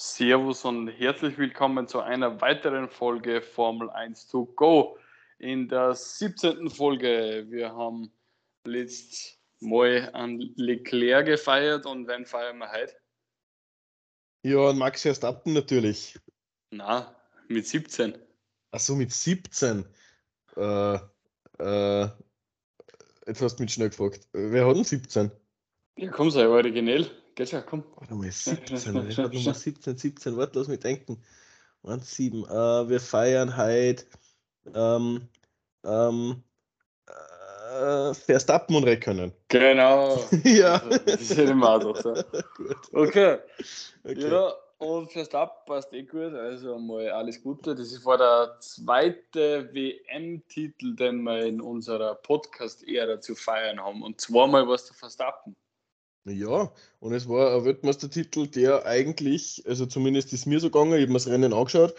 Servus und herzlich willkommen zu einer weiteren Folge Formel 1 to go. In der 17. Folge. Wir haben letztes Mal an Leclerc gefeiert und wen feiern wir heute? Ja, Max Verstappen natürlich. Na, mit 17. Achso, mit 17. Äh, äh, jetzt hast du mich schnell gefragt. Wer hat denn 17? Ja, komm, sei originell. Geht schon, komm. Warte mal, 17. Wer hat Nummer 17, 17? Warte, lass mich denken. 1, 7. Äh, wir feiern heute ähm, ähm, äh, Verstappen und Reckkönnen. Genau. ja. Das ist ja immer doch so. Okay. okay. Ja, und Verstappen passt eh gut. Also mal alles Gute. Das ist war der zweite WM-Titel, den wir in unserer Podcast-Ära zu feiern haben. Und zweimal war es der Verstappen. Ja, und es war ein Weltmeistertitel, der eigentlich, also zumindest ist mir so gegangen, ich habe mir das Rennen angeschaut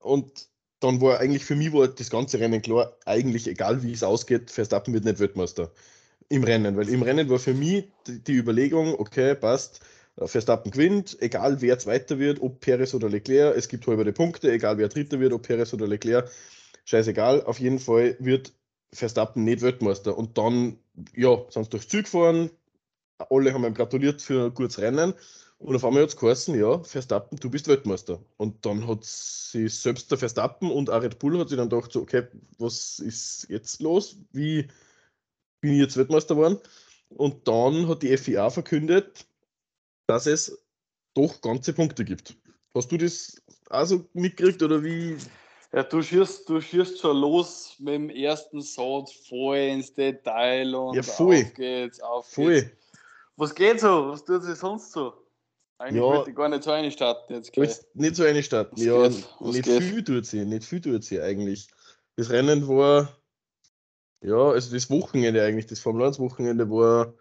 und dann war eigentlich für mich war das ganze Rennen klar, eigentlich egal wie es ausgeht, Verstappen wird nicht Weltmeister im Rennen, weil im Rennen war für mich die, Überlegung, okay, passt, Verstappen gewinnt, egal wer Zweiter wird, ob Perez oder Leclerc, es gibt halbe Punkte, egal wer Dritter wird, ob Perez oder Leclerc, scheißegal, auf jeden Fall wird Verstappen nicht Weltmeister und dann, ja, sind sie durchs Ziel gefahren, alle haben ihm gratuliert für ein gutes Rennen. Und auf einmal hat es geheißen, ja, Verstappen, du bist Weltmeister. Und dann hat sie selbst der Verstappen und auch Red Bull hat sich dann gedacht, so, okay, was ist jetzt los? Wie bin ich jetzt Weltmeister geworden? Und dann hat die FIA verkündet, dass es doch ganze Punkte gibt. Hast du das also mitgekriegt oder wie? Ja, du schießt, du schießt schon los mit dem ersten Satz voll ins Detail und ja, voll. auf geht's, auf voll. geht's. Was geht so? Was tut sich sonst so? Eigentlich Ja. wollte ich gar nicht so einstarten jetzt gleich. Nicht so eine Stadt. Was Ja, nicht geht? viel tut sie, nicht viel tut sie eigentlich. Das Rennen war, ja, also das Wochenende eigentlich, das Formel 1 Wochenende war ein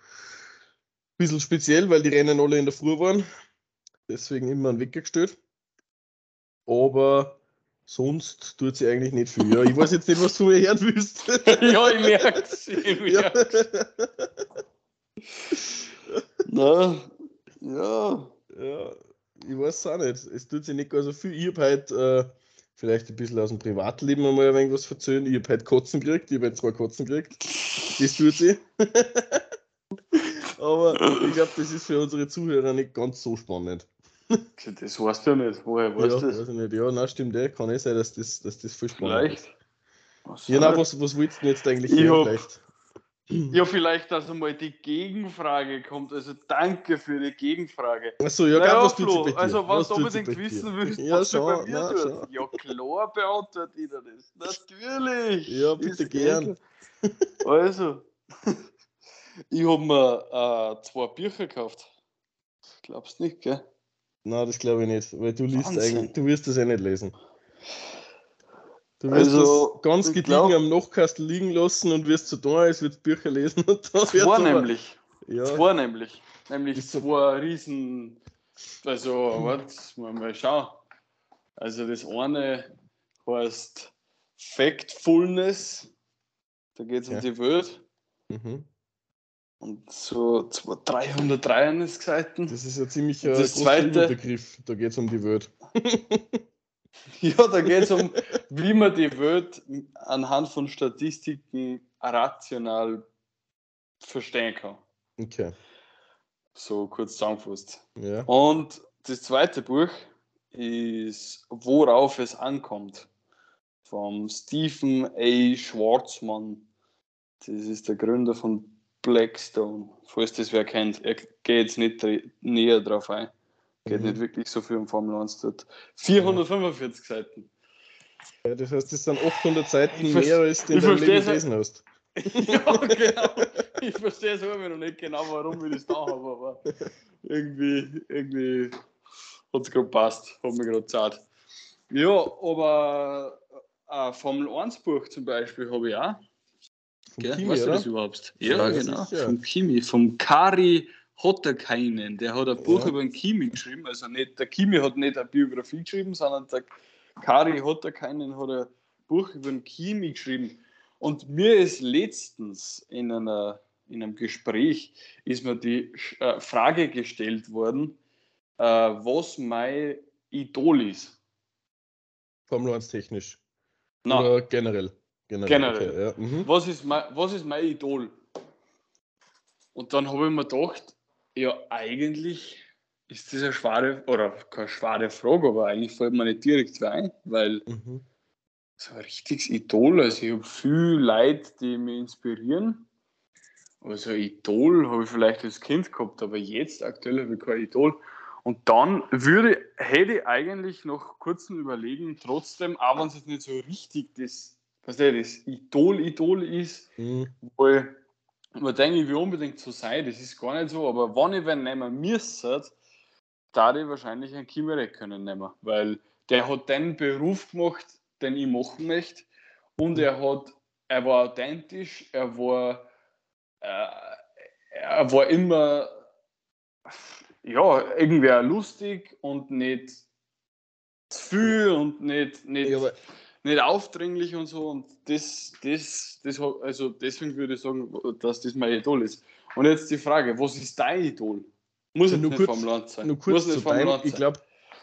bisschen speziell, weil die Rennen alle in der Früh waren. Deswegen immer einen Wecker gestellt. Aber sonst tut sie eigentlich nicht viel. Ja, ich weiß jetzt nicht, was du mir hören willst. ja, ich merk's. Ich ja. Na, ja. Ja, ich weiß es auch nicht. Es tut sich nicht gar so viel. Ich habe heute äh, vielleicht ein bisschen aus dem Privatleben einmal ein wenig was erzählen. Ich habe heute Kotzen gekriegt. Ich habe heute zwei Kotzen gekriegt. Das tut sie. Aber ich glaube, das ist für unsere Zuhörer nicht ganz so spannend. Das weißt du ja nicht. Woher weißt ja, du das? weiß ich nicht. Ja, nein, stimmt. eh. Kann eh sein, dass das, dass das viel spannend ist. Vielleicht. Was Ja, nein, soll was, was willst du denn jetzt eigentlich Ich hören? hab- Vielleicht? Ja, vielleicht, dass einmal die Gegenfrage kommt. Also danke für die Gegenfrage. Achso, ja, naja, was Flo, bei also was du tut sie unbedingt wissen willst, Ja, was sie bei mir nein, tut. Ja, klar beantwortet ich das. Natürlich. Ja, bitte Ist gern. eh klar. Also, ich habe mir äh, zwei Bücher gekauft. Glaubst nicht, gell? Nein, das glaube ich nicht, weil du liest Wahnsinn. eigentlich, du wirst das eh nicht lesen. Du wirst Also, das ganz gediegen glaub- am Nachkastel liegen lassen und wirst so tun, als würdest Bücher lesen und Zwei aber- nämlich. Ja, Zwei nämlich. Nämlich Ist so- zwei Riesen. Also, warte, mal, mal schauen. Also, das eine heißt Factfulness. Da geht es um Ja. die Welt. mhm. Und so zwei, 393 Seiten. das ist ein ziemlich das großer zweite- Überbegriff. Da geht es um die Welt. Ja, da geht es um, wie man die Welt anhand von Statistiken rational verstehen kann. Okay. So kurz zusammengefasst. Ja. Und das zweite Buch ist Worauf es ankommt. Vom Stephen A. Schwarzman. Das ist der Gründer von Blackstone. Falls das wer kennt, er geht jetzt nicht näher drauf ein. Geht Mhm. nicht wirklich so viel um Formel 1 dort. 445 Seiten. ja. Das heißt, das sind 800 Seiten Ich mehr, als du in deinem Leben gelesen hast. ja, genau. Ich verstehe es immer noch nicht genau, warum ich das da habe, aber irgendwie, irgendwie hat es gerade passt, hat mir gerade zart. Ja, aber ein Formel 1 Buch zum Beispiel habe ich auch. Vom Gell? Kimi, weißt du das überhaupt? Ja, Ja, ja, genau. sicher. Vom Kimi, vom Kari Hotterkainen. Der hat ein Buch Ja. über den Kimi geschrieben. Also nicht, der Kimi hat nicht eine Biografie geschrieben, sondern der Kari Hotterkainen hat ein Buch über den Kimi geschrieben. Und mir ist letztens in, einer, in einem Gespräch ist mir die äh, Frage gestellt worden, äh, was mein Idol ist. Formel 1 technisch. Na, Oder generell? Generell. Generell. Okay, ja. mhm. was, ist mein, was ist mein Idol? Und dann habe ich mir gedacht, ja, eigentlich ist das eine schwere, oder keine schwere Frage, aber eigentlich fällt mir nicht direkt ein, weil Mhm. so ein richtiges Idol, also ich habe viele Leute, die mich inspirieren. Also ein Idol habe ich vielleicht als Kind gehabt, aber jetzt aktuell habe ich kein Idol. Und dann würde, hätte ich eigentlich nach kurzem Überlegen trotzdem, auch wenn es jetzt nicht so richtig das, was der das Idol-Idol ist, Mhm. weil man denke, ich will unbedingt so sein, das ist gar nicht so, aber wenn ich wen nehmen müsste, da ich wahrscheinlich einen Kimi Räikkönen nehmen, weil der hat den Beruf gemacht, den ich machen möchte. Und er hat, er war authentisch, er war, äh, er war immer, ja, irgendwie lustig und nicht zu viel und nicht, nicht Ja, nicht aufdringlich und so und das, das, das, also deswegen würde ich sagen, dass das mein Idol ist. Und jetzt die Frage, was ist dein Idol? Muss Ja, jetzt nur nicht kurz- vom Land sein. Nur Muss kurz nicht zu Land ich glaube,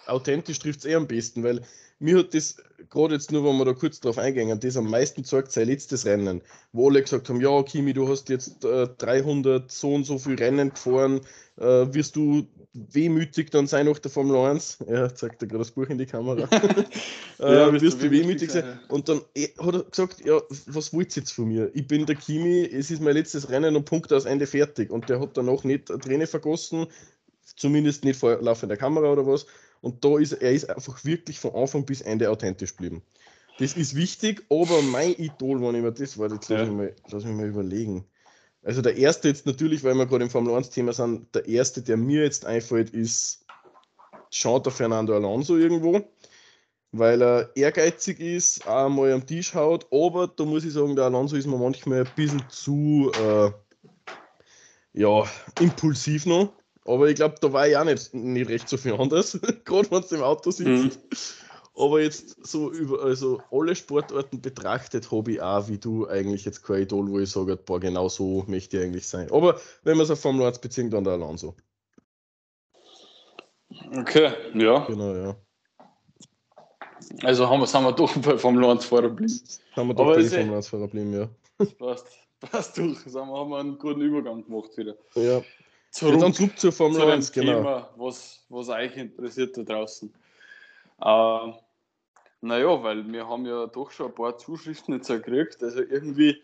authentisch trifft es eh am besten, weil mir hat das, gerade jetzt nur, wenn wir da kurz drauf eingehen, das am meisten zeigt sein letztes Rennen, wo alle gesagt haben, ja, Kimi, du hast jetzt äh, 300 so und so viel Rennen gefahren, äh, wirst du wehmütig dann sein nach der Formel 1? Ja, zeigt er gerade das Buch in die Kamera. äh, Ja, wirst wirst du wehmütig sein? sein, Und dann eh, hat er gesagt, ja, was wollt ihr jetzt von mir? Ich bin der Kimi, es ist mein letztes Rennen und Punkt aus Ende fertig. Und der hat danach nicht eine Träne vergossen, zumindest nicht vor laufender Kamera oder was. Und da ist er ist einfach wirklich von Anfang bis Ende authentisch geblieben. Das ist wichtig, aber mein Idol, wenn ich mir das war, jetzt lass, Ja. mich mal, lass mich mal überlegen. Also der erste jetzt natürlich, weil wir gerade im Formel 1-Thema sind, der erste, der mir jetzt einfällt, ist schaut der Fernando Alonso irgendwo, weil er ehrgeizig ist, auch mal am Tisch haut, aber da muss ich sagen, der Alonso ist mir manchmal ein bisschen zu äh, ja, impulsiv noch. Aber ich glaube, da war ich auch nicht, nicht recht so viel anders, gerade wenn du im Auto sitzt. Mhm. Aber jetzt so über also alle Sportarten betrachtet, habe ich auch, wie du, eigentlich jetzt kein Idol, wo ich sage, boah, genau so möchte ich eigentlich sein. Aber wenn wir es auf Formel 1 beziehen, dann der Alonso. Okay, ja. Genau, ja. Also haben wir, sind wir doch bei Formel 1 vorher geblieben. Haben wir doch Aber bei eh- Formel 1 Fahrer geblieben, ja. Passt, passt durch. Sagen wir, haben wir einen guten Übergang gemacht wieder. Ja, ja Zurück dann zurück zur zu Formel dem 1, genau. Thema, was, was euch interessiert da draußen. Äh, naja, weil wir haben ja doch schon ein paar Zuschriften jetzt gekriegt. Also irgendwie,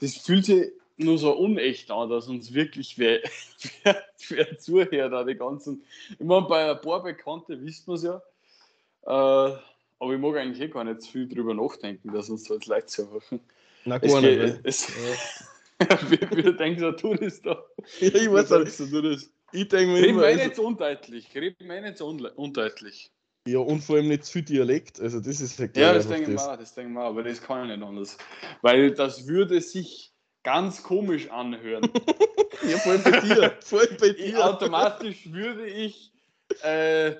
das fühlt sich nur so unecht an, dass uns wirklich wer, wer, wer zuhört, auch die ganzen. Ich meine, bei ein paar Bekannte wissen wir es ja. Äh, aber ich mag eigentlich eh gar nicht zu viel drüber nachdenken, dass uns so jetzt Leute zuhören. Es gar nicht. es, wie denkst du, du das da? Ja, ich weiß denkst du das? Ich denke mir Red immer, mir also, nicht so undeutlich. Red mir nicht so unle- undeutlich. Ja, und vor allem nicht zu viel Dialekt. Also, das ist halt Ja, das denke ich auch, das denke ich auch, aber das kann ich nicht anders. Weil das würde sich ganz komisch anhören. Ja, vor allem bei dir. Vor allem bei ich, dir. automatisch würde ich äh,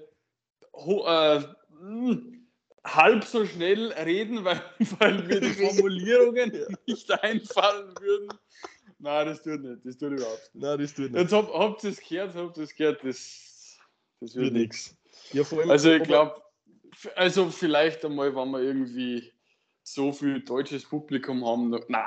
ho, äh, mh, halb so schnell reden, weil, weil mir die Formulierungen nicht einfallen würden. Nein, das tut nicht. Das tut überhaupt nicht. Nein, das tut nicht. Jetzt hab, habt ihr es gehört, habt ihr es gehört, das, das Wird nichts. Ja, Also ich glaube, also vielleicht einmal, wenn wir irgendwie so viel deutsches Publikum haben, noch, na,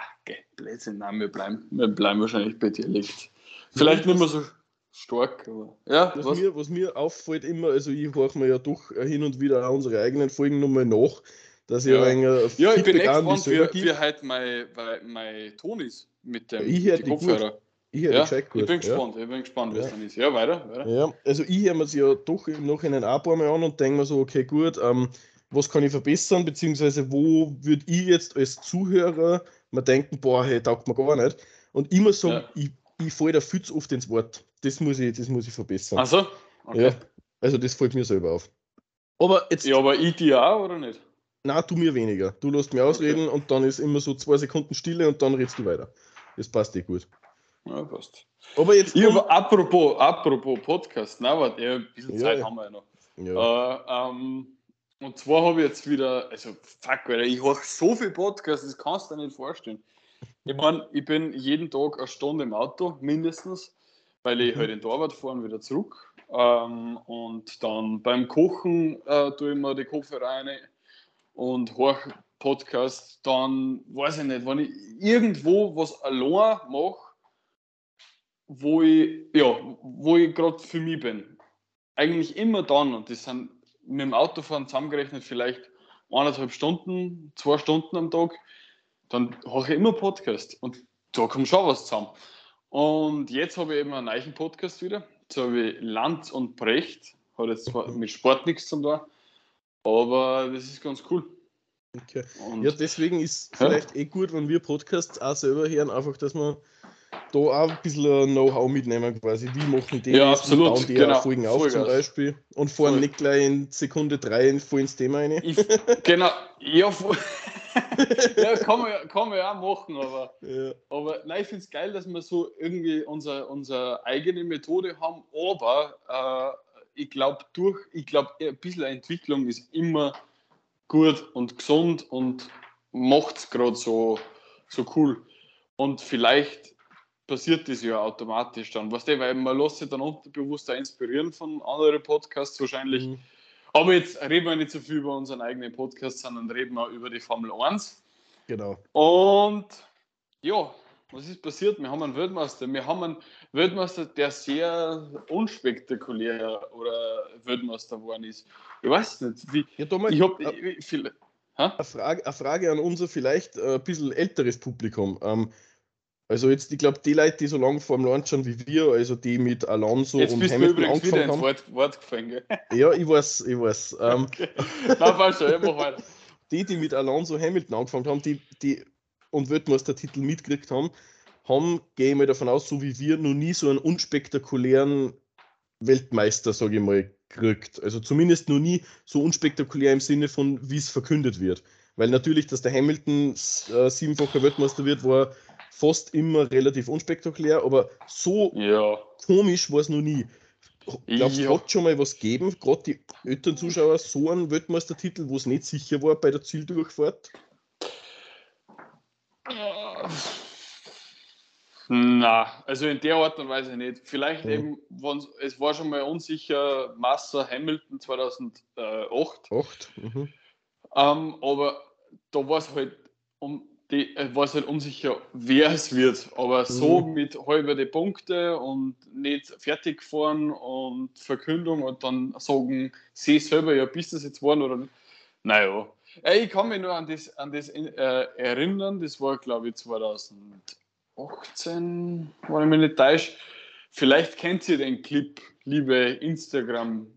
Blödsinn, nein, wir bleiben, wir bleiben wahrscheinlich bei Dialekt. Vielleicht nicht mehr so stark, aber ja, Was, was? Mir, was mir auffällt immer, also ich horche mir ja doch hin und wieder auch unsere eigenen Folgen nochmal nach, dass ich Ja. ein wenig ja, ich bin echt gespannt, wie, wie halt mein, mein, mein Ton ist mit dem Ich hör die die gut. Ich höre Ja, ich bin ja. gespannt, ich bin gespannt, wie es Ja. dann ist. Ja, weiter, weiter. Ja, also ich höre mir es ja doch im Nachhinein auch ein paar Mal an und denke mir so, okay, gut, ähm, was kann ich verbessern, beziehungsweise wo würde ich jetzt als Zuhörer mir denken, boah, hey, taugt mir gar nicht. Und immer sagen, Ja. ich, ich falle da viel zu oft ins Wort. Das muss ich, das muss ich verbessern. Achso? Okay. Ja, also das fällt mir selber auf. Aber jetzt, Ja, aber ich dir auch, oder nicht? na, du mir weniger. Du lässt mir ausreden und dann ist immer so zwei Sekunden Stille und dann redest du weiter. Das passt eh gut. Ja, passt. Aber jetzt. Ich hab, apropos, apropos Podcast, na, warte, ja, ein bisschen Zeit ja. haben wir ja noch. ja. Äh, ähm, und zwar habe ich jetzt wieder, also fuck, Alter, ich höre so viel Podcasts, das kannst du dir nicht vorstellen. Ich meine, ich bin jeden Tag eine Stunde im Auto, mindestens, weil ich Mhm. halt in Arbeit fahre und wieder zurück. Ähm, und dann beim Kochen äh, tue ich mir die Kopfhörer rein und hoch Podcast. Dann weiß ich nicht, wenn ich irgendwo was allein mache, wo ich, ja, wo ich gerade für mich bin. Eigentlich immer dann, und das sind mit dem Autofahren zusammengerechnet vielleicht eineinhalb Stunden, zwei Stunden am Tag, dann habe ich immer Podcast und da kommt schon was zusammen. Und jetzt habe ich eben einen neuen Podcast wieder. Habe ich Land und Brecht. Hat jetzt zwar mit Sport nichts zu tun, aber das ist ganz cool. Okay. ja, deswegen ist vielleicht ja? eh gut, wenn wir Podcasts auch selber hören, einfach, dass man da auch ein bisschen Know-how mitnehmen quasi. Wie machen die ja, absolut. und bauen die genau. Folgen auf Vollgas. zum Beispiel und fahren Voll. nicht gleich in Sekunde 3 voll ins Thema rein. Ich, genau, ja, ja kann, man, kann man ja auch machen, aber, ja. aber nein, ich finde es geil, dass wir so irgendwie unsere, unsere eigene Methode haben, aber äh, ich glaube, durch, ich glaube, ein bisschen Entwicklung ist immer gut und gesund und macht es gerade so, so cool. Und vielleicht passiert das ja automatisch dann. Weißt du, weil man lässt sich dann unterbewusst inspirieren von anderen Podcasts wahrscheinlich. Mhm. Aber jetzt reden wir nicht so viel über unseren eigenen Podcast, sondern reden wir über die Formel 1. Genau. Und ja, was ist passiert? Wir haben einen Weltmeister. Wir haben einen Weltmeister, der sehr unspektakulär oder Weltmeister geworden ist. Ich weiß nicht. Wie, ja, Thomas, ich habe äh, eine, Frage, eine Frage an unser vielleicht äh, ein bisschen älteres Publikum. Ähm, also jetzt, ich glaube, die Leute, die so lange vor dem Land schon wie wir, also die mit Alonso jetzt und bist Hamilton du übrigens wieder ins Wort, Wort gefallen, gell? Ja, ich weiß, ich weiß. Ähm, okay. Nein, falsch, ich mach weiter. Die, die mit Alonso Hamilton angefangen haben, die, die und Weltmeistertitel mitgekriegt haben, haben, gehe ich mal davon aus, so wie wir, noch nie so einen unspektakulären Weltmeister, sage ich mal, gekriegt. Also zumindest noch nie so unspektakulär im Sinne von, wie es verkündet wird. Weil natürlich, dass der Hamilton äh, siebenfacher Weltmeister wird, war fast immer relativ unspektakulär, aber so ja. komisch war es noch nie. Glaubst du, ja. hat schon mal was gegeben, gerade die älteren Zuschauer, so einen Weltmeistertitel, wo es nicht sicher war bei der Zieldurchfahrt? Na, also in der Art und Weise nicht. Vielleicht ja. eben, es war schon mal unsicher, Massa Hamilton 2008. Acht. Mhm. Ähm, aber da war es halt um die, äh, war es halt unsicher, wer es wird. Aber so mhm. mit halber die Punkte und nicht fertig gefahren und Verkündung und dann sagen sie selber, ja, bist das jetzt geworden oder nicht. Naja. Äh, ich kann mich nur an das, an das äh, erinnern, das war glaube ich 2018, wenn ich mich nicht täusche. Vielleicht kennt ihr den Clip, liebe Instagram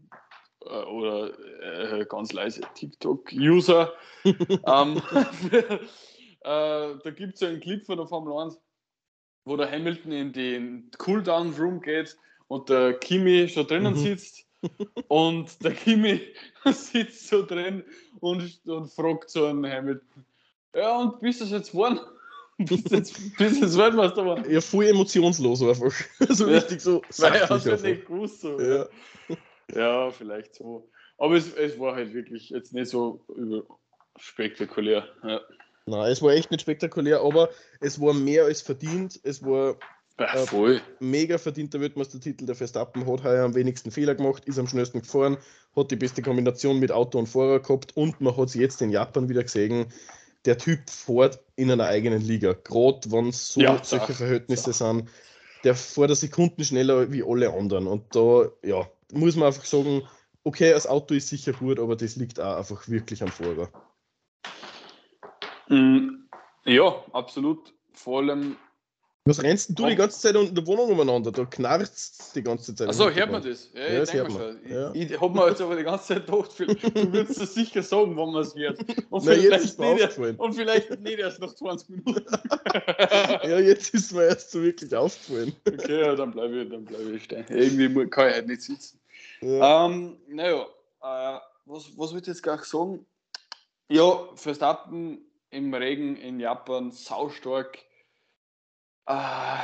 äh, oder äh, ganz leise TikTok-User. ähm, äh, da gibt es ja einen Clip von der Formel 1, wo der Hamilton in den Cooldown-Room geht und der Kimi schon drinnen mhm. sitzt. und der Kimi sitzt so drin und, und fragt so einen Hamilton: Ja, und bist du jetzt geworden? bist du jetzt, bist jetzt Weltmeister geworden? Ja, voll emotionslos einfach. so ja, richtig so. Weil er hat nicht gewusst. So, ja. ja, vielleicht so. Aber es, es war halt wirklich jetzt nicht so spektakulär. Ja. Nein, es war echt nicht spektakulär, aber es war mehr als verdient. Es war äh, voll. mega verdienter Weltmeistertitel. Der Verstappen hat heuer am wenigsten Fehler gemacht, ist am schnellsten gefahren, hat die beste Kombination mit Auto und Fahrer gehabt und man hat es jetzt in Japan wieder gesehen. Der Typ fährt in einer eigenen Liga, gerade wenn es so ja, solche da, Verhältnisse da. sind. Der fährt eine Sekunden schneller wie alle anderen. Und da ja, muss man einfach sagen, okay, das Auto ist sicher gut, aber das liegt auch einfach wirklich am Fahrer. Mm, ja, absolut. Vor allem. Was rennst du die ganze Zeit in der Wohnung umeinander? Da knarzt die ganze Zeit. Achso, hört man das? Ja, ja ich denke schon. Ja. Ich, ich habe mir jetzt aber die ganze Zeit gedacht, du würdest es sicher sagen, wann man es hört. Und, Nein, vielleicht nicht erst, und vielleicht nicht erst nach 20 Minuten. ja, jetzt ist mir erst so wirklich aufgefallen. okay, ja, dann bleibe ich, bleib ich stehen. Irgendwie kann ich halt nicht sitzen. Ja. Ähm, naja, äh, was, was würde ich jetzt gleich sagen? Ja, Verstappen im Regen in Japan saustark. Äh,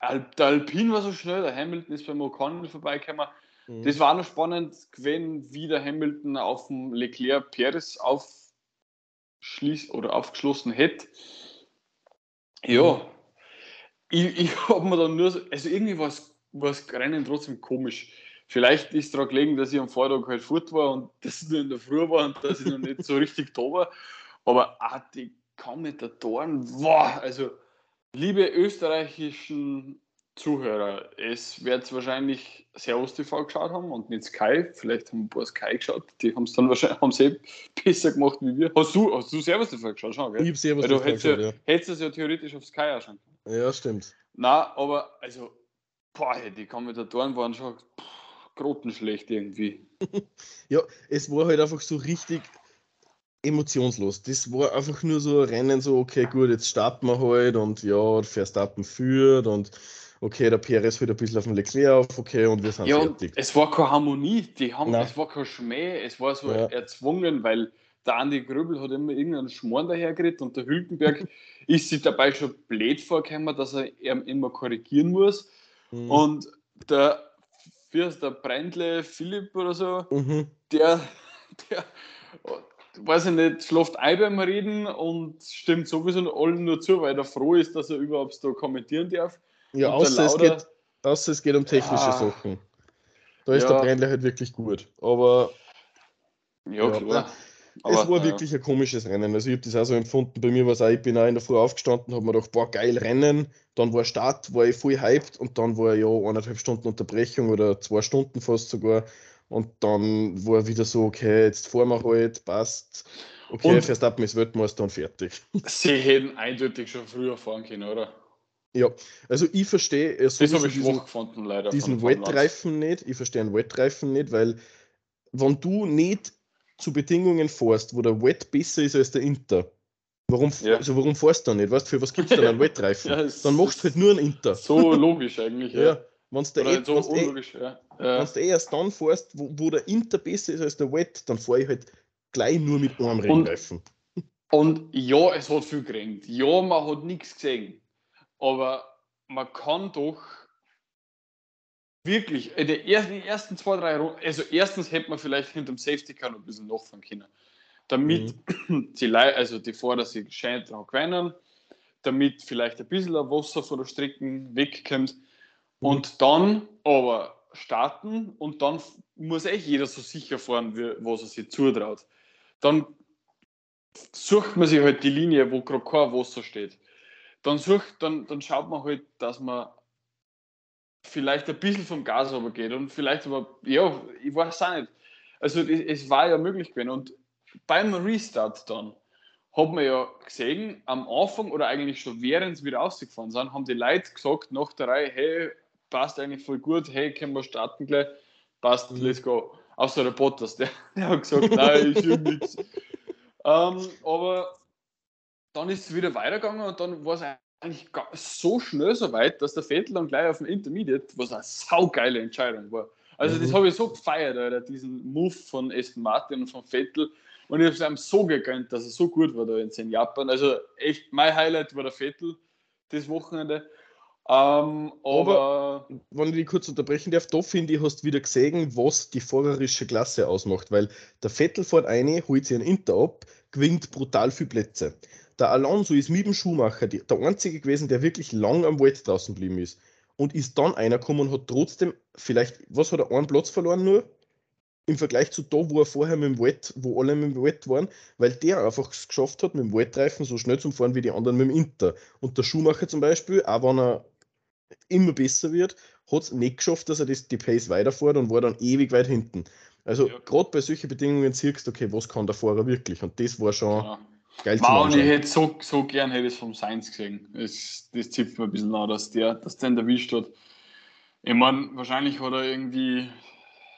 der Alpin war so schnell, der Hamilton ist beim Ocon vorbeigekommen. Mhm. Das war noch spannend gewesen, wie der Hamilton auf dem Leclerc Perez aufschließt oder aufgeschlossen hätte. Ja, mhm. ich, ich habe mir dann nur, so, also irgendwie war das Rennen trotzdem komisch. Vielleicht ist daran gelegen, dass ich am Vortag halt fort war und das nur in der Früh war und dass ich noch nicht so richtig da war. Aber auch die Kommentatoren, wow, also liebe österreichischen Zuhörer, es wird wahrscheinlich Servus TV geschaut haben und nicht Sky. Vielleicht haben ein paar Sky geschaut. Die haben es dann wahrscheinlich haben sie besser gemacht wie wir. Hast du, hast du Servus TV geschaut? Schon, gell? Ich habe Servus du TV hättest, geschaut, ja, ja. hättest es ja theoretisch auf Sky auch schon können. Ja, stimmt. Na, aber also, boah, die Kommentatoren waren schon pff, grottenschlecht irgendwie. Ja, es war halt einfach so richtig emotionslos. Das war einfach nur so ein Rennen, so, okay, gut, jetzt starten wir halt und ja, Verstappen führt und okay, der Perez halt ein bisschen auf den Leclerc auf, okay, und wir sind Ja, fertig. es war keine Harmonie, die haben, Nein. es war kein Schmäh, es war so Ja. erzwungen, weil der Andi Gröbel hat immer irgendeinen Schmarrn dahergeredet und der Hülkenberg ist sich dabei schon blöd vorgekommen, dass er immer korrigieren muss. Mhm. Und der, wie heißt der Brendle Philipp oder so, Mhm. der, der, weiß ich nicht, schläft ein beim Reden und stimmt sowieso allen nur zu, weil er froh ist, dass er überhaupt da kommentieren darf. Ja, außer es, Lauda- geht, außer es geht um technische Ja. Sachen. Da ist Ja. der Brendler halt wirklich gut. Aber Ja, Ja, klar. es war wirklich ein komisches Rennen. Also ich habe das auch so empfunden. Bei mir war es auch, ich bin auch in der Früh aufgestanden, habe mir gedacht, boah, geil Rennen. Dann war Start, war ich voll hyped und dann war ja eineinhalb Stunden Unterbrechung oder zwei Stunden fast sogar. Und dann war wieder so, okay, jetzt fahren wir halt, passt. Okay, Und- Verstappen ist Weltmeister und fertig. Sie hätten eindeutig schon früher fahren können, oder? Ja, also ich verstehe äh, Das sowieso habe ich diesen, gefunden, leider. diesen von der Formel 1. Wetreifen nicht. Ich verstehe einen Wetreifen nicht, weil wenn du nicht zu Bedingungen fährst, wo der Wet besser ist als der Inter, warum, Ja. also warum fährst du dann nicht? Weißt du, für was gibt es dann einen Wetreifen? Ja, dann machst du halt nur einen Inter. So logisch eigentlich, ja. Ja, wenn du Oder eh, so wenn's eh, unlogisch, ja. Ja. wenn's eh erst dann fährst, wo, wo der Inter besser ist als der Wet, dann fahre ich halt gleich nur mit einem Regenreifen. Und ja, es hat viel geregnet. Ja, man hat nichts gesehen. Aber man kann doch wirklich in den ersten, die ersten zwei, drei Runden, also erstens hätte man vielleicht hinter dem Safety Car noch ein bisschen nachfahren können. Damit die, Lei- also die Fahrer sich schön dran gewöhnen, damit vielleicht ein bisschen Wasser von der Strecke wegkommt. Und dann aber starten und dann muss echt jeder so sicher fahren, wie, was er sich zutraut. Dann sucht man sich halt die Linie, wo gerade kein Wasser steht. Dann, sucht, dann, dann schaut man halt, dass man vielleicht ein bisschen vom Gas geht und vielleicht aber, ja, ich weiß auch nicht. Also es war ja möglich gewesen und beim Restart dann hat man ja gesehen, am Anfang oder eigentlich schon während sie wieder rausgefahren sind, haben die Leute gesagt nach der Reihe, hey, passt eigentlich voll gut, hey, können wir starten gleich, passt, Mhm. let's go. Außer der Bottas, der, der hat gesagt, nein, ich will nichts. Ähm, aber dann ist es wieder weitergegangen und dann war es eigentlich so schnell so weit, dass der Vettel dann gleich auf dem Intermediate, was eine saugeile Entscheidung war. Also das Mhm. habe ich so gefeiert, Alter, diesen Move von Aston Martin und von Vettel. Und ich habe es einem so gegönnt, dass er so gut war da in Japan. Also echt, mein Highlight war der Vettel das Wochenende. Ähm, aber, wenn ich kurz unterbrechen darf, da finde ich, hast du wieder gesehen, was die fahrerische Klasse ausmacht, weil der Vettel fährt eine, holt sich einen Inter ab, gewinnt brutal viele Plätze. Der Alonso ist mit dem Schuhmacher der einzige gewesen, der wirklich lang am Wald draußen geblieben ist. Und ist dann einer gekommen und hat trotzdem, vielleicht, was hat er, einen Platz verloren nur? Im Vergleich zu da, wo er vorher mit dem Wet, wo alle mit dem Wet waren, weil der einfach es geschafft hat, mit dem Wetreifen so schnell zu fahren wie die anderen mit dem Inter. Und der Schuhmacher zum Beispiel, auch wenn er immer besser wird, hat es nicht geschafft, dass er das, die Pace weiterfährt und war dann ewig weit hinten. Also Ja. gerade bei solchen Bedingungen siehst du, okay, was kann der Fahrer wirklich? Und das war schon ja. geil zu Wow, und ich hätte so, so gern hätte ich es vom Sainz gesehen. Das, das zipft mir ein bisschen an, dass der, dass der erwischt hat. Ich meine, wahrscheinlich hat er irgendwie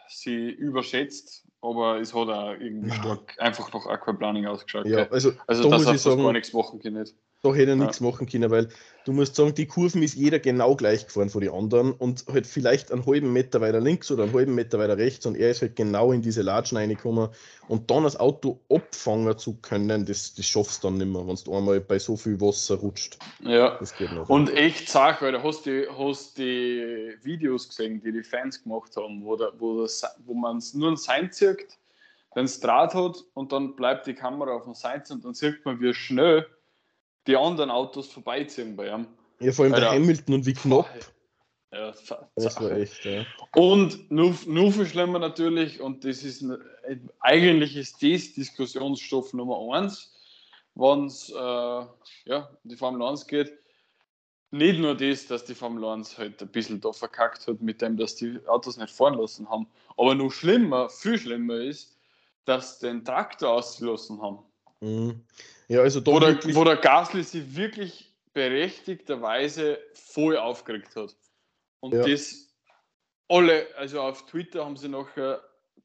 sie überschätzt, aber es hat auch irgendwie Ja. stark einfach nach Aquaplaning ausgeschaut. Ja, also, Also, da dass muss er ich fast gar sagen, nichts machen kann. Da hätte er Ja. nichts machen können, weil du musst sagen, die Kurven ist jeder genau gleich gefahren von den anderen und halt vielleicht einen halben Meter weiter links oder einen halben Meter weiter rechts und er ist halt genau in diese Latschen reingekommen und dann das Auto abfangen zu können, das, das schaffst du dann nicht mehr, wenn du einmal bei so viel Wasser rutscht. Ja. Das geht nicht. Und echt Sache, Alter. Hast du hast die Videos gesehen, die die Fans gemacht haben, wo, der, wo, das, wo man nur einen Sein zieht, dann das Draht hat und dann bleibt die Kamera auf dem Sein und dann sieht man, wie schnell die anderen Autos vorbeiziehen bei ihm. Ja, vor allem der Alter. Hamilton und wie knapp, Ja, das war echt, ja. Und nur, nur viel schlimmer natürlich, und das ist eigentlich ist das Diskussionsstoff Nummer eins, wenn es äh, ja, um die Formel 1 geht. Nicht nur das, dass die Formel 1 halt ein bisschen da verkackt hat, mit dem, dass die Autos nicht fahren lassen haben. Aber noch schlimmer, viel schlimmer ist, dass den Traktor ausgelassen haben. Mhm. Ja, also wo, der, wo der Gasly sich wirklich berechtigterweise voll aufgeregt hat. Und ja. das alle, also auf Twitter haben sie noch äh,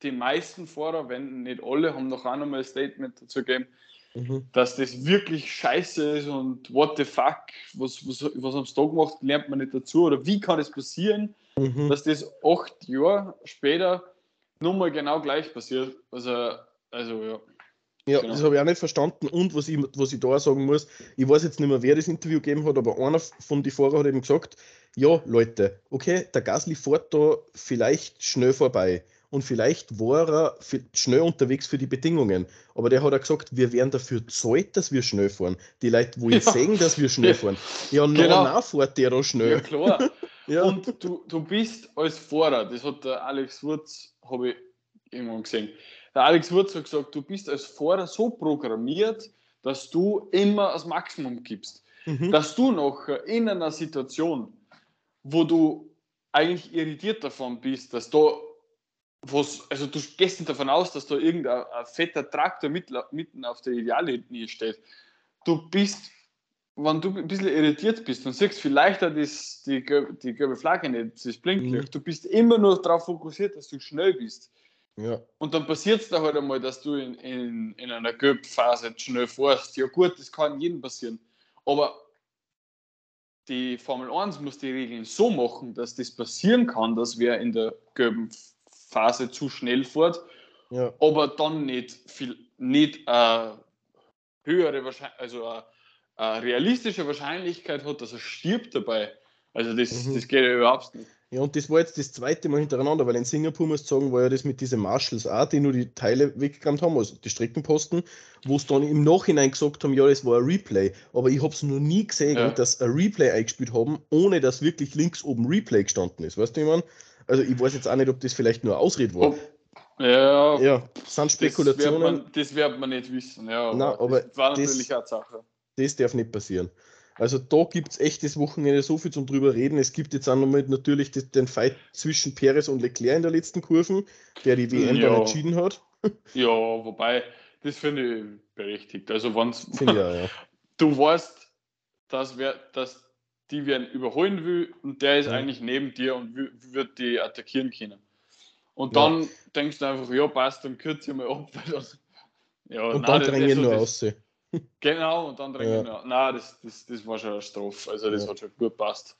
die meisten Fahrer, wenn nicht alle, haben noch auch nochmal ein Statement dazu gegeben, mhm. dass das wirklich scheiße ist und what the fuck, was, was, was haben sie da gemacht, lernt man nicht dazu oder wie kann es passieren, mhm. dass das acht Jahre später nochmal genau gleich passiert. Also, also ja. Ja, genau. das habe ich auch nicht verstanden. Und was ich, was ich da sagen muss, ich weiß jetzt nicht mehr, wer das Interview gegeben hat, aber einer von den Fahrern hat eben gesagt, ja, Leute, okay, der Gasly fährt da vielleicht schnell vorbei und vielleicht war er schnell unterwegs für die Bedingungen. Aber der hat auch gesagt, wir werden dafür zahlt, dass wir schnell fahren. Die Leute wollen ja. sehen, dass wir schnell fahren. Ja, genau. na, fährt der da schnell. Ja, klar. ja. Und du, du bist als Fahrer, das hat der Alex Wurz, habe ich irgendwann gesehen, der Alex Wurz hat gesagt, du bist als Fahrer so programmiert, dass du immer das Maximum gibst. Mhm. Dass du noch in einer Situation, wo du eigentlich irritiert davon bist, dass da was, also du gehst nicht davon aus, dass da irgendein fetter Traktor mit, mitten auf der Ideallinie steht. Du bist, wenn du ein bisschen irritiert bist und siehst vielleicht auch das, die, die gelbe Flagge nicht, das Blinklicht, mhm. du bist immer nur darauf fokussiert, dass du schnell bist. Ja. Und dann passiert es da halt einmal, dass du in, in, in einer Gelbphase schnell fährst. Ja gut, das kann jedem passieren. Aber die Formel 1 muss die Regeln so machen, dass das passieren kann, dass wer in der gelben Phase zu schnell fährt, ja. aber dann nicht viel, nicht eine höhere Wahrscheinlichkeit, also eine, eine, realistische Wahrscheinlichkeit hat, dass er stirbt dabei. Also das, mhm. das geht ja überhaupt nicht. Ja, und das war jetzt das zweite Mal hintereinander, weil in Singapur, muss ich sagen, war ja das mit diesen Marshals auch, die nur die Teile weggekramt haben, also die Streckenposten, wo es dann im Nachhinein gesagt haben, ja, das war ein Replay. Aber ich habe es noch nie gesehen, ja. dass ein Replay eingespielt haben, ohne dass wirklich links oben Replay gestanden ist. Weißt du, wie man? Also ich weiß jetzt auch nicht, ob das vielleicht nur Ausrede war. Ja, ja, sind Spekulationen. Das wird man, man, nicht wissen, ja. Aber, Nein, aber das war natürlich das, eine Sache. Das darf nicht passieren. Also da gibt es echt das Wochenende so viel zum drüber reden. Es gibt jetzt auch nochmal natürlich den Fight zwischen Perez und Leclerc in der letzten Kurve, der die WM ja. dann entschieden hat. Ja, wobei, das finde ich berechtigt. Also wenn ja, ja. du weißt, dass, wer, dass die werden überholen will und der ist ja. eigentlich neben dir und wird die attackieren können. Und dann denkst du einfach, ja, passt, dann kürze ich mal ab. ja, und nein, dann drängen nur aus. Genau, und dann drängen ja. Nein, das, das, das war schon eine Strophe. Also das ja. hat schon gut passt.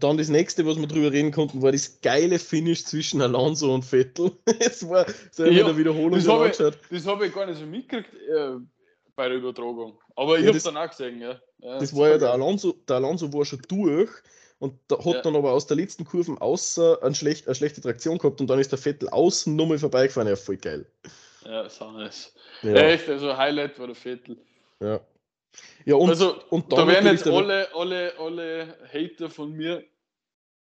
Dann das nächste, was wir drüber reden konnten, war das geile Finish zwischen Alonso und Vettel. Es war so ja, eine Wiederholung das habe ich, das hab ich gar nicht so mitgekriegt äh, bei der Übertragung. Aber ich ja, habe es dann auch gesehen, ja. ja das, das war ja der Alonso, der Alonso war schon durch und da hat ja. dann aber aus der letzten Kurve außer eine, schlecht, eine schlechte Traktion gehabt und dann ist der Vettel außen nochmal vorbeigefahren. Ja, voll geil. Ja, so nice. Echt, also Highlight war der Vettel. Ja. Ja, und, also, und da werden jetzt alle, alle, alle Hater von mir,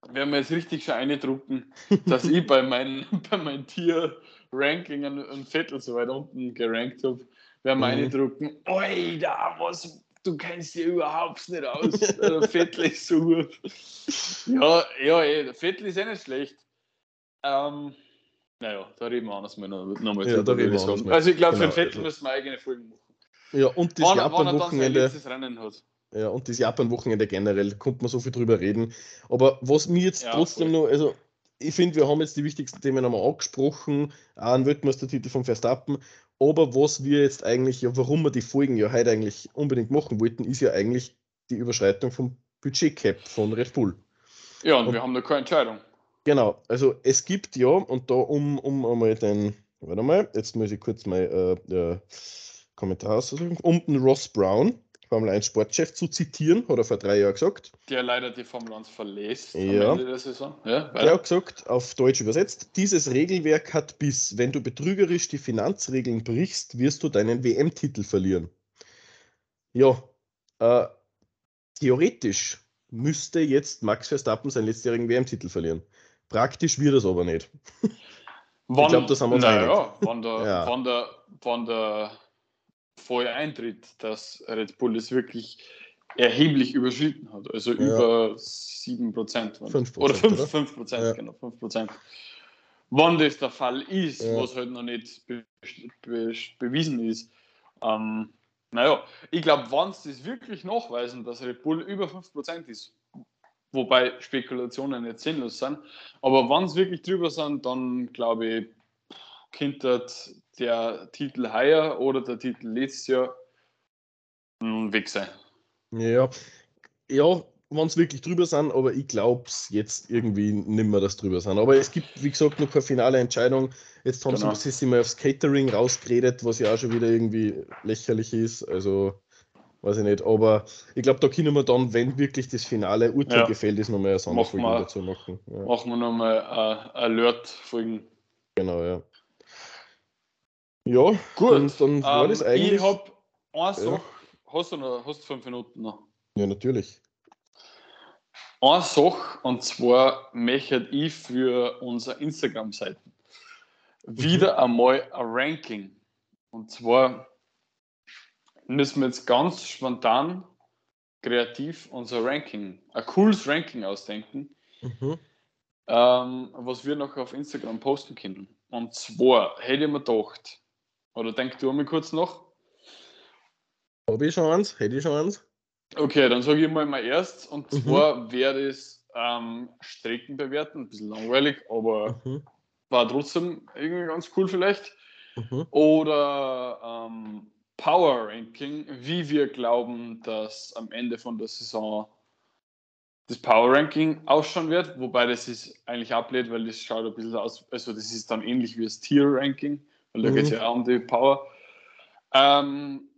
werden wir jetzt richtig schon eindrucken, dass ich bei meinem bei mein Tier-Ranking ein Vettel so weit unten gerankt habe. Werden wir mhm. eindrucken, Alter, was, du kennst dich überhaupt nicht aus. Vettel ist so gut. Ja, ja, ey, der Vettel ist eh nicht schlecht. Ähm, naja, da reden wir anders mal noch, noch mal ja, also ich glaube, genau. für den Vettel müssen wir eigene Folgen machen. Ja, und das Japan-Wochenende. Ja, und das Japan-Wochenende generell, kommt man so viel drüber reden. Aber was mir jetzt ja, trotzdem voll. noch, also ich finde, wir haben jetzt die wichtigsten Themen einmal angesprochen, auch ein Weltmeistertitel von Verstappen. Aber was wir jetzt eigentlich, ja, warum wir die Folgen ja heute eigentlich unbedingt machen wollten, ist ja eigentlich die Überschreitung vom Budget-Cap von Red Bull. Ja, und, und, wir haben da keine Entscheidung. Genau, also es gibt ja, und da um, um einmal den, warte mal, jetzt muss ich kurz mal äh, äh, Kommentar aussuchen, um den Ross Brown, Formel 1 Sportchef, zu zitieren, hat er vor drei Jahren gesagt. Der leider die Formel 1 verlässt ja. am Ende der Saison. Ja, der hat gesagt, auf Deutsch übersetzt, dieses Regelwerk hat bis, wenn du betrügerisch die Finanzregeln brichst, wirst du deinen WM-Titel verlieren. Ja, äh, theoretisch müsste jetzt Max Verstappen seinen letztjährigen WM-Titel verlieren. Praktisch wird es aber nicht. Wann, ich glaube, das haben wir uns naja, wann der, Ja. wann der, wann der Fall eintritt, dass Red Bull es wirklich erheblich überschritten hat. Also Ja. über 7%. waren- 5%, Oder 5%, oder? 5% Ja. genau, 5%. Wann das der Fall ist, Ja. was halt noch nicht be be bewiesen ist. Ähm, naja, ich glaube, wenn sie das wirklich nachweisen, dass Red Bull über 5% ist, wobei Spekulationen nicht sinnlos sind, aber wenn es wirklich drüber sind, dann glaube ich, könnte der Titel heuer oder der Titel letztes Jahr mm, weg sein. Ja, ja wenn es wirklich drüber sind, aber ich glaube es jetzt irgendwie nicht mehr, dass drüber sind. Aber es gibt, wie gesagt, noch keine finale Entscheidung. Jetzt haben Genau. sie sich mal aufs Catering rausgeredet, was ja auch schon wieder irgendwie lächerlich ist. Also, weiß ich nicht. Aber ich glaube, da können wir dann, wenn wirklich das finale Urteil Ja. gefällt ist, nochmal eine Sonderfolge dazu machen. Ja, Machen wir nochmal Alert-Folgen. genau, ja. Ja, Gut, dann, dann war Ähm, das eigentlich. Ich habe eine Ja. Sache. Hast du noch hast fünf Minuten noch? ja, natürlich. Eine Sache, und zwar möchte ich für unsere Instagram-Seiten wieder einmal ein Ranking. Und zwar müssen wir jetzt ganz spontan, kreativ unser Ranking, ein cooles Ranking ausdenken, Mhm. ähm, was wir noch auf Instagram posten können. Und zwar hätte ich mir gedacht, oder denk du mir kurz noch? Habe ich schon eins? Hätte ich schon eins? Okay, dann sage ich mal mal erst. Und Mhm. zwar wäre das ähm, Strecken bewerten, ein bisschen langweilig, aber Mhm. war trotzdem irgendwie ganz cool vielleicht. Mhm. Oder ähm, Power Ranking, wie wir glauben, dass am Ende von der Saison das Power Ranking ausschauen wird, wobei das ist eigentlich ablehnt, weil das schaut ein bisschen aus, also das ist dann ähnlich wie das Tier Ranking, weil da Mhm. geht es ja auch um die Power. Ähm,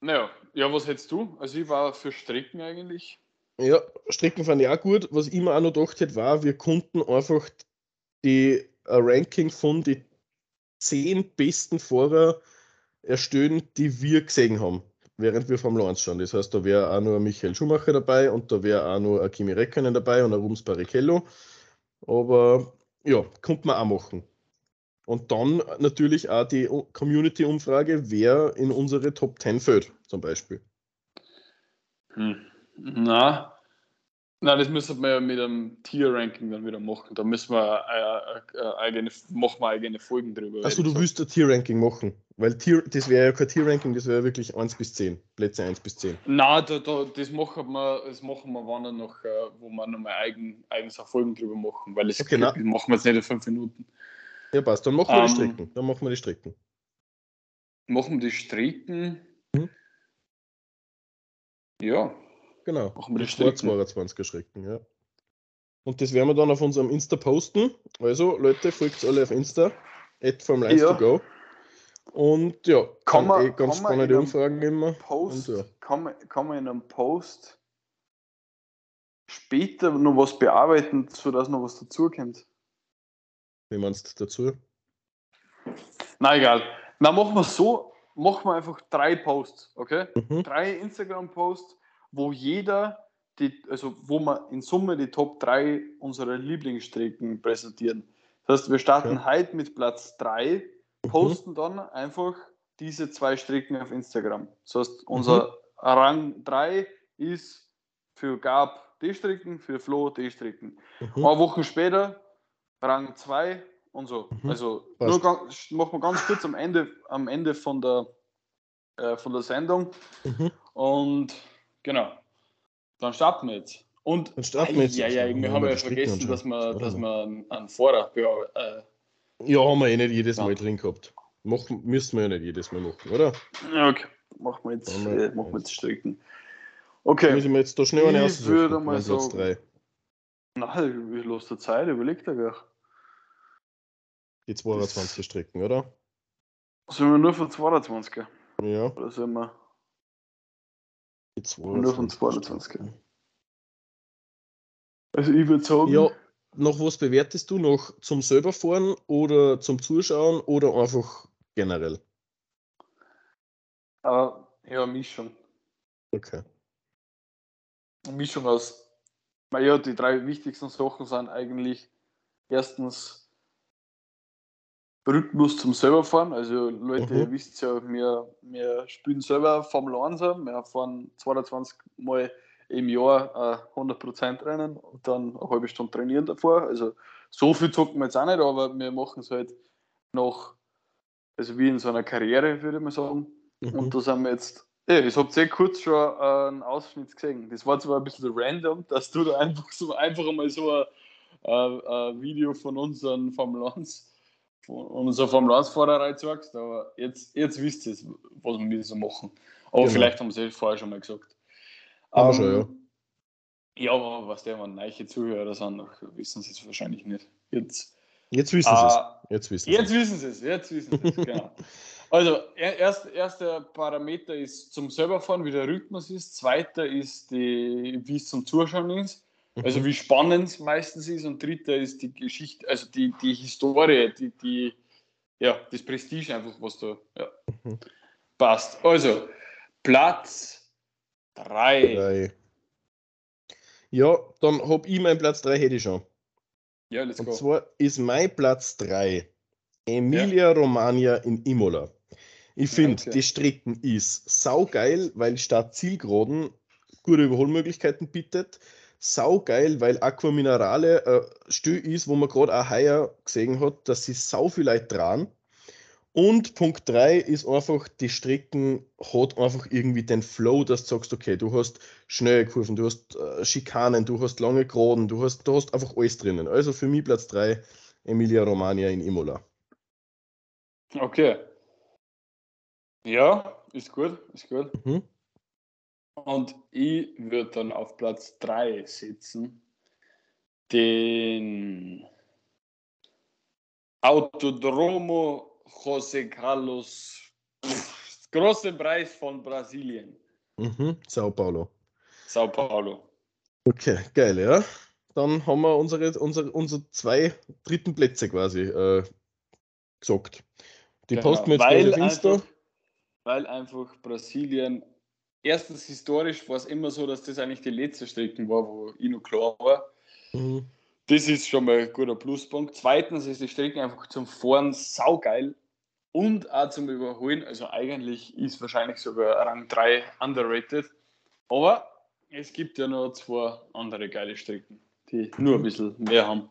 naja, ja, was hättest du? Also ich war für Strecken eigentlich. Ja, Strecken fand ich auch gut. Was ich mir auch noch gedacht hätte, war, wir konnten einfach die ein Ranking von den zehn besten Fahrer erstellen, die wir gesehen haben, während wir Formel 1 schauen. Das heißt, da wäre auch noch ein Michael Schumacher dabei und da wäre auch noch ein Kimi Räikkönen dabei und ein Rubens Barrichello. Aber ja, konnte man auch machen. Und dann natürlich auch die Community-Umfrage, wer in unsere Top 10 fällt, zum Beispiel. Hm. Na, na, das müssen wir ja mit einem Tier-Ranking dann wieder machen. Da müssen wir äh, äh, eigene, machen wir eigene Folgen drüber. Achso, du willst ein Tier-Ranking machen. Weil Tier, das wäre ja kein Tier-Ranking, das wäre wirklich 1 bis 10. Plätze 1 bis 10. sagen. Nein, da, da, das machen wir, das machen wir wann noch, äh, wo wir nochmal eigen, eigens Folgen drüber machen, weil das Okay, machen wir jetzt nicht in fünf Minuten. Ja, passt. Dann machen wir die Ähm, Strecken. Dann machen wir die Strecken. Machen wir die Strecken. Mhm. Ja, Genau. machen wir die Vor Strecken. 22er Strecken, ja. Und das werden wir dann auf unserem Insta posten. Also, Leute, folgt alle auf Insta. At from Lines Ja. to go. Und ja, Kann man- eh ganz kann spannende Umfragen immer. Post, Und ja. kann, man, kann man in einem Post später noch was bearbeiten, sodass noch was dazukommt? Wie meinst du dazu? Na egal. Na, machen wir so, machen wir einfach drei Posts, okay? Mhm. Drei Instagram-Posts, wo jeder, die, also wo wir in Summe die Top 3 unserer Lieblingsstrecken präsentieren. Das heißt, wir starten Okay. heute mit Platz 3, Mhm. posten dann einfach diese zwei Strecken auf Instagram. Das heißt, unser Rang 3 ist für Gab die Strecken, für Flo die Strecken. Mhm. Ein Wochen später Rang 2 und so. Mhm. Also Passt. nur ganz, machen wir ganz kurz am Ende, am Ende von, der, äh, von der Sendung. Mhm. Und genau. Dann starten wir jetzt. Und Dann starten wir jetzt. Ja, ja, wir haben ja vergessen, dass wir, Das dass wir einen, Vorrat äh, Ja, haben wir eh nicht jedes Ja. Mal drin gehabt. Machen, müssen wir ja nicht jedes Mal machen, oder? ja, okay. Machen wir jetzt, Machen wir- äh, machen wir jetzt Strecken. Dann Okay. müssen wir jetzt da schnell eine Ich würde mal sagen- drei. Nein, wie los der Zeit? Überlegt er gar. Die 22 Strecken, oder? Sollen wir nur von 22er? Ja, Oder sollen wir. die Nur von 22. 22. Strecken. Also ich würde sagen. Ja, noch was bewertest du noch zum selber fahren oder zum Zuschauen oder einfach generell? Aber, ja, Mischung. Okay. Mischung aus ja, die drei wichtigsten Sachen sind eigentlich erstens Rhythmus zum selber fahren. Also Leute, mhm. ihr wisst ja, wir, wir spielen selber Formel 1, wir fahren 22 Mal im Jahr äh, 100% Rennen und dann eine halbe Stunde trainieren davor. Also so viel zocken wir jetzt auch nicht, aber wir machen es halt noch, also wie in so einer Karriere, würde ich mal sagen. Mhm. Und da sind wir jetzt, ja, ich habe sehr kurz schon äh, einen Ausschnitt gesehen. Das war zwar ein bisschen random, dass du da einfach so einfach mal so ein, ein, ein Video von unseren Formel 1 von unserer Formel 1 Fahrerei zeigst, aber jetzt, jetzt wisst ihr, was wir so machen. Aber genau. vielleicht haben sie es vorher schon mal gesagt. Aber um, schon, ja. Ähm, ja, aber was der, wenn neue Zuhörer sind, wissen sie es wahrscheinlich nicht. Jetzt, jetzt wissen sie es. Ah, jetzt wissen sie jetzt wissen sie es. Jetzt wissen sie es, genau. Also, erst, erster Parameter ist zum selberfahren, wie der Rhythmus ist. Zweiter ist, die, wie es zum Zuschauen ist. Also, mhm. wie spannend es meistens ist. Und dritter ist die Geschichte, also die, die Historie, die, die, ja, das Prestige einfach, was da ja, mhm. passt. Also, Platz 3. Ja, dann habe ich meinen Platz 3 hätte ich schon. Ja, let's Und go. zwar ist mein Platz 3 Emilia ja. Romagna in Imola. Ich finde, okay. die Strecken ist saugeil, weil statt Zielgeraden gute Überholmöglichkeiten bietet. Saugeil, weil Aqua Minerale äh, still ist, wo man gerade auch heuer gesehen hat, dass sie sau viel Leute dran. Und Punkt 3 ist einfach, die Strecken hat einfach irgendwie den Flow, dass du sagst, okay, du hast schnelle Kurven, du hast äh, Schikanen, du hast lange Geraden, du hast, du hast einfach alles drinnen. Also für mich Platz 3, Emilia Romagna in Imola. Okay. Ja, ist gut, ist gut. Mhm. Und ich würde dann auf Platz 3 setzen den Autodromo José Carlos, große Preis von Brasilien. Mhm, Sao Paulo. Sao Paulo. Okay, geil, ja. Dann haben wir unsere, unsere, unsere zwei dritten Plätze quasi äh, gesagt. Die genau, posten wir jetzt auf Insta. Einfach, weil einfach Brasilien, erstens historisch war es immer so, dass das eigentlich die letzte Strecke war, wo ich noch klar war. Mhm. Das ist schon mal ein guter Pluspunkt. Zweitens ist die Strecke einfach zum Fahren saugeil und auch zum Überholen. Also eigentlich ist wahrscheinlich sogar Rang 3 underrated. Aber es gibt ja noch zwei andere geile Strecken, die nur ein bisschen mehr haben.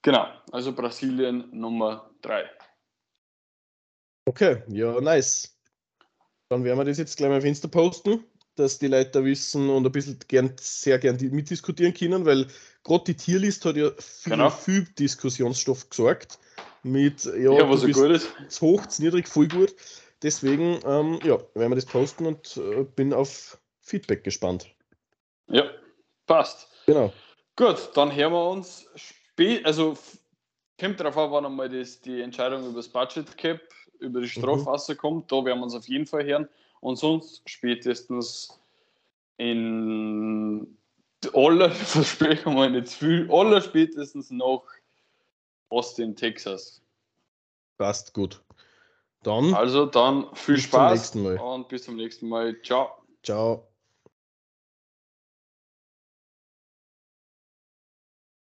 Genau, also Brasilien Nummer 3. Okay, ja, nice. Dann werden wir das jetzt gleich mal auf Insta posten, dass die Leute da wissen und ein bisschen gern, sehr gern mitdiskutieren können, weil gerade die Tierlist hat ja viel, genau. viel Diskussionsstoff gesorgt. Mit, ja, ja was so gut ist. Zu hoch, zu niedrig, voll gut. Deswegen, ähm, ja, werden wir das posten und äh, bin auf Feedback gespannt. Ja, passt. Genau. Gut, dann hören wir uns spät, also kommt darauf an, wann einmal das, die Entscheidung über das Budget Cap, über die Strafwasser mhm. kommt. Da werden wir uns auf jeden Fall hören. Und sonst spätestens in aller Versprechen mal nicht viel, aller spätestens nach Austin, Texas. Passt gut. Dann. Also dann viel Spaß und bis zum nächsten Mal. Ciao. Ciao.